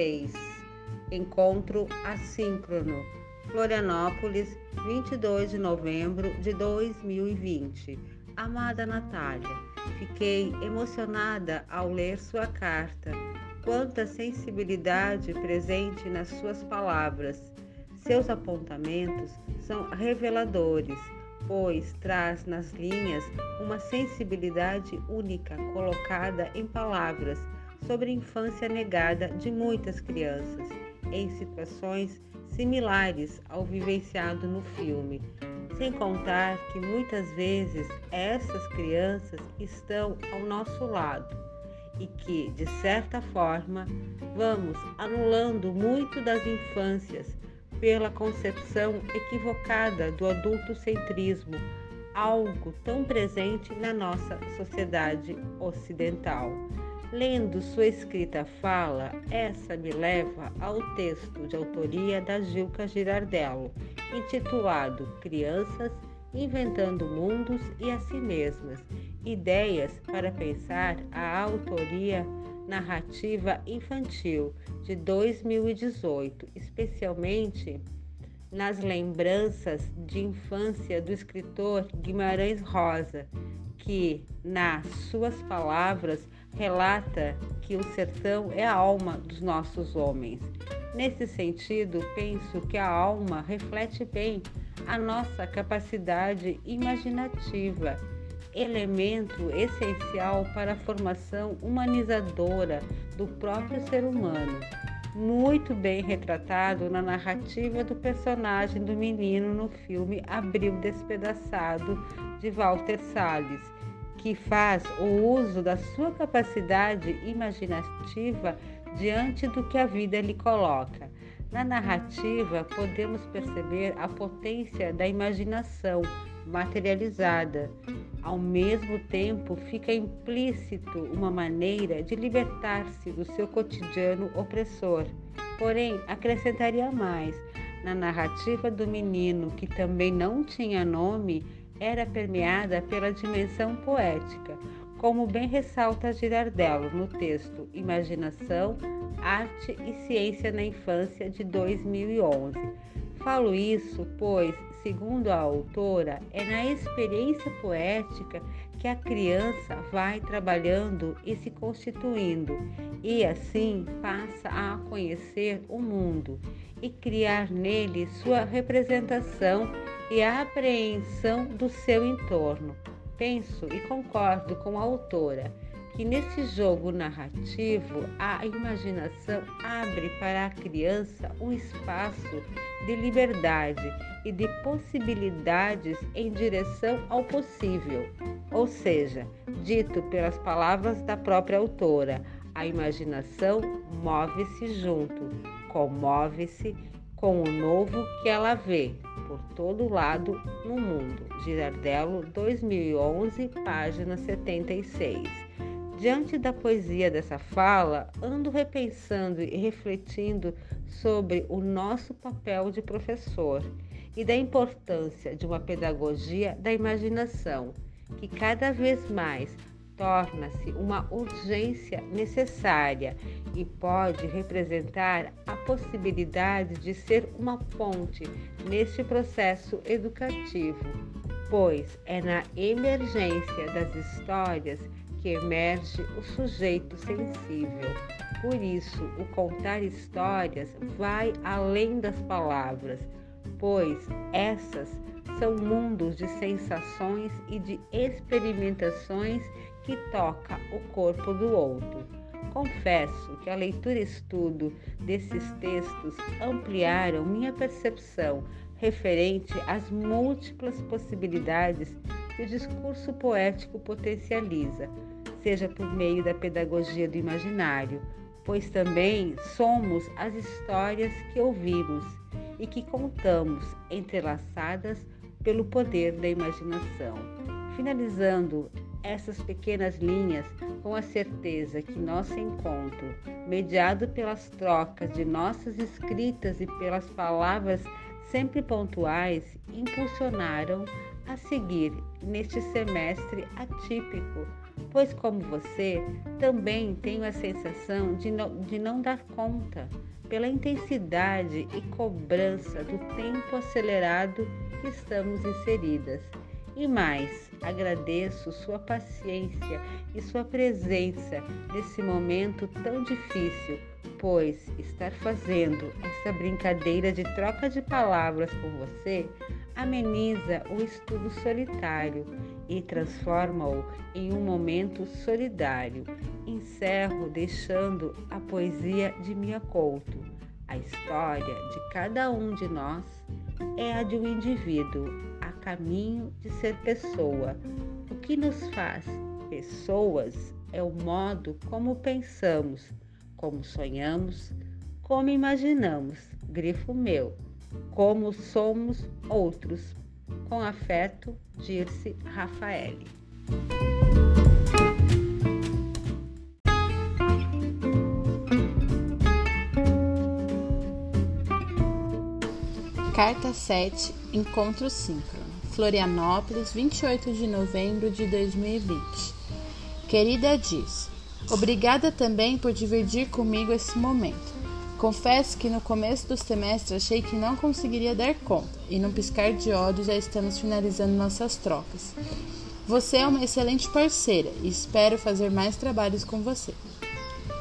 76. Encontro assíncrono. Florianópolis, 22 de novembro de 2020. Amada Natália, fiquei emocionada ao ler sua carta. Quanta sensibilidade presente nas suas palavras. Seus apontamentos são reveladores, pois traz nas linhas uma sensibilidade única colocada em palavras sobre a infância negada de muitas crianças em situações similares ao vivenciado no filme. Sem contar que muitas vezes essas crianças estão ao nosso lado e que, de certa forma, vamos anulando muito das infâncias pela concepção equivocada do adultocentrismo, algo tão presente na nossa sociedade ocidental. Lendo sua escrita fala, essa me leva ao texto de autoria da Gilca Girardello, intitulado Crianças Inventando Mundos e a Si Mesmas Ideias para Pensar a Autoria Narrativa Infantil, de 2018, especialmente nas lembranças de infância do escritor Guimarães Rosa, que, nas suas palavras, relata que o sertão é a alma dos nossos homens. Nesse sentido, penso que a alma reflete bem a nossa capacidade imaginativa, elemento essencial para a formação humanizadora do próprio ser humano, muito bem retratado na narrativa do personagem do menino no filme Abril Despedaçado de Walter Salles que faz o uso da sua capacidade imaginativa diante do que a vida lhe coloca. Na narrativa, podemos perceber a potência da imaginação materializada. Ao mesmo tempo, fica implícito uma maneira de libertar-se do seu cotidiano opressor. Porém, acrescentaria mais: na narrativa do menino, que também não tinha nome, era permeada pela dimensão poética, como bem ressalta Girardello no texto Imaginação, Arte e Ciência na Infância de 2011. Falo isso pois, segundo a autora, é na experiência poética que a criança vai trabalhando e se constituindo, e assim passa a conhecer o mundo e criar nele sua representação e a apreensão do seu entorno. Penso e concordo com a autora que nesse jogo narrativo a imaginação abre para a criança um espaço de liberdade e de possibilidades em direção ao possível. Ou seja, dito pelas palavras da própria autora, a imaginação move-se junto, comove-se com o novo que ela vê por todo lado no mundo. Girardello, 2011, página 76. Diante da poesia dessa fala, ando repensando e refletindo sobre o nosso papel de professor e da importância de uma pedagogia da imaginação, que cada vez mais torna-se uma urgência necessária e pode representar a possibilidade de ser uma ponte neste processo educativo, pois é na emergência das histórias que emerge o sujeito sensível. Por isso, o contar histórias vai além das palavras, pois essas são mundos de sensações e de experimentações que toca o corpo do outro. Confesso que a leitura e estudo desses textos ampliaram minha percepção referente às múltiplas possibilidades que o discurso poético potencializa, seja por meio da pedagogia do imaginário, pois também somos as histórias que ouvimos e que contamos, entrelaçadas pelo poder da imaginação. Finalizando essas pequenas linhas com a certeza que nosso encontro, mediado pelas trocas de nossas escritas e pelas palavras sempre pontuais, impulsionaram a seguir neste semestre atípico, pois, como você, também tenho a sensação de não, de não dar conta pela intensidade e cobrança do tempo acelerado que estamos inseridas. E mais, agradeço sua paciência e sua presença nesse momento tão difícil, pois estar fazendo essa brincadeira de troca de palavras com você ameniza o estudo solitário e transforma-o em um momento solidário. Encerro deixando a poesia de Mia Couto. A história de cada um de nós é a de um indivíduo caminho de ser pessoa. O que nos faz pessoas é o modo como pensamos, como sonhamos, como imaginamos. Grifo meu. Como somos outros. Com afeto, Dirce Rafael. Carta 7, Encontro Síncrono, Florianópolis, 28 de novembro de 2020. Querida Diz, obrigada também por dividir comigo esse momento. Confesso que no começo do semestre achei que não conseguiria dar conta, e num piscar de olhos já estamos finalizando nossas trocas. Você é uma excelente parceira e espero fazer mais trabalhos com você.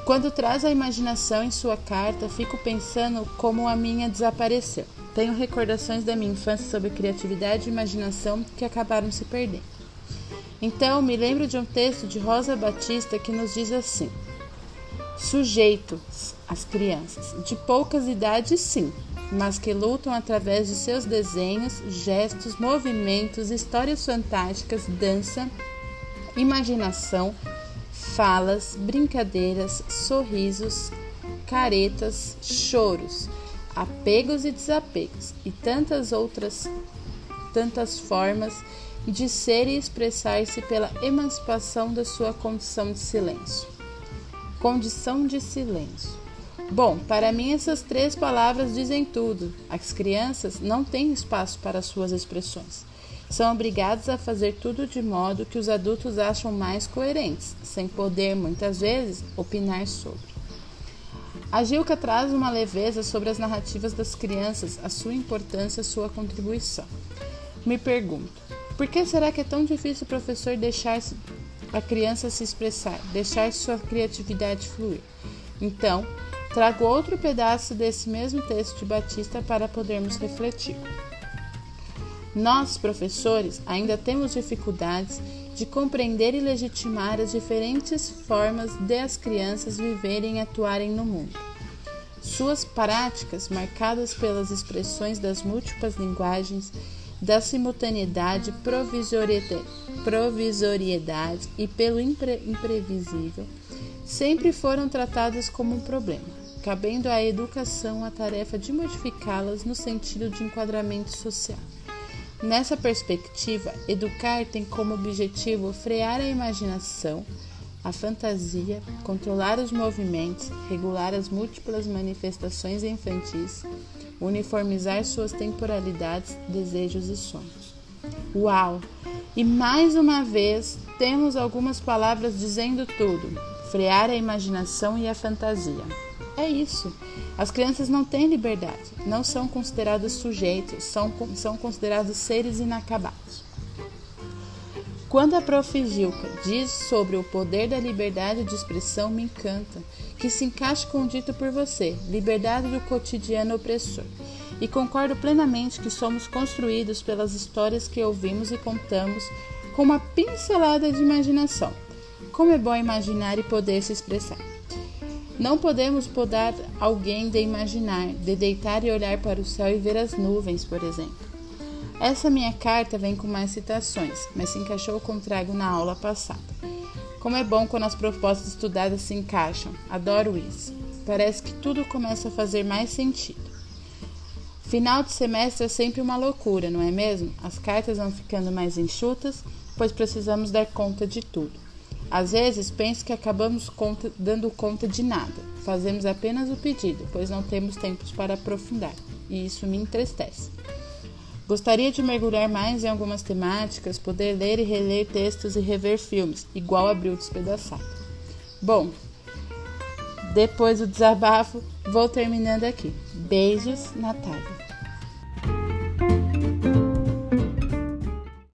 Quando traz a imaginação em sua carta, fico pensando como a minha desapareceu. Tenho recordações da minha infância sobre criatividade e imaginação que acabaram se perdendo. Então, me lembro de um texto de Rosa Batista que nos diz assim: Sujeitos, as crianças, de poucas idades, sim, mas que lutam através de seus desenhos, gestos, movimentos, histórias fantásticas, dança, imaginação, falas, brincadeiras, sorrisos, caretas, choros apegos e desapegos e tantas outras tantas formas de ser e expressar-se pela emancipação da sua condição de silêncio. Condição de silêncio. Bom, para mim essas três palavras dizem tudo. As crianças não têm espaço para suas expressões. São obrigadas a fazer tudo de modo que os adultos acham mais coerentes, sem poder, muitas vezes, opinar sobre. A Gilca traz uma leveza sobre as narrativas das crianças, a sua importância, a sua contribuição. Me pergunto, por que será que é tão difícil o professor deixar a criança se expressar, deixar sua criatividade fluir? Então, trago outro pedaço desse mesmo texto de Batista para podermos refletir. Nós, professores, ainda temos dificuldades de compreender e legitimar as diferentes formas de as crianças viverem e atuarem no mundo. Suas práticas, marcadas pelas expressões das múltiplas linguagens, da simultaneidade, provisoriedade e pelo impre imprevisível, sempre foram tratadas como um problema, cabendo à educação a tarefa de modificá-las no sentido de enquadramento social. Nessa perspectiva, educar tem como objetivo frear a imaginação, a fantasia, controlar os movimentos, regular as múltiplas manifestações infantis, uniformizar suas temporalidades, desejos e sonhos. Uau! E mais uma vez temos algumas palavras dizendo tudo: frear a imaginação e a fantasia. É isso. As crianças não têm liberdade, não são consideradas sujeitos, são, são considerados seres inacabados. Quando a prof. Gilca diz sobre o poder da liberdade de expressão, me encanta, que se encaixe com o dito por você, liberdade do cotidiano opressor. E concordo plenamente que somos construídos pelas histórias que ouvimos e contamos com uma pincelada de imaginação. Como é bom imaginar e poder se expressar. Não podemos podar alguém de imaginar, de deitar e olhar para o céu e ver as nuvens, por exemplo. Essa minha carta vem com mais citações, mas se encaixou com o trago na aula passada. Como é bom quando as propostas estudadas se encaixam. Adoro isso. Parece que tudo começa a fazer mais sentido. Final de semestre é sempre uma loucura, não é mesmo? As cartas vão ficando mais enxutas, pois precisamos dar conta de tudo. Às vezes penso que acabamos conta, dando conta de nada, fazemos apenas o pedido, pois não temos tempos para aprofundar, e isso me entristece. Gostaria de mergulhar mais em algumas temáticas, poder ler e reler textos e rever filmes, igual Abril Despedaçado. Bom, depois do desabafo, vou terminando aqui. Beijos, Natália.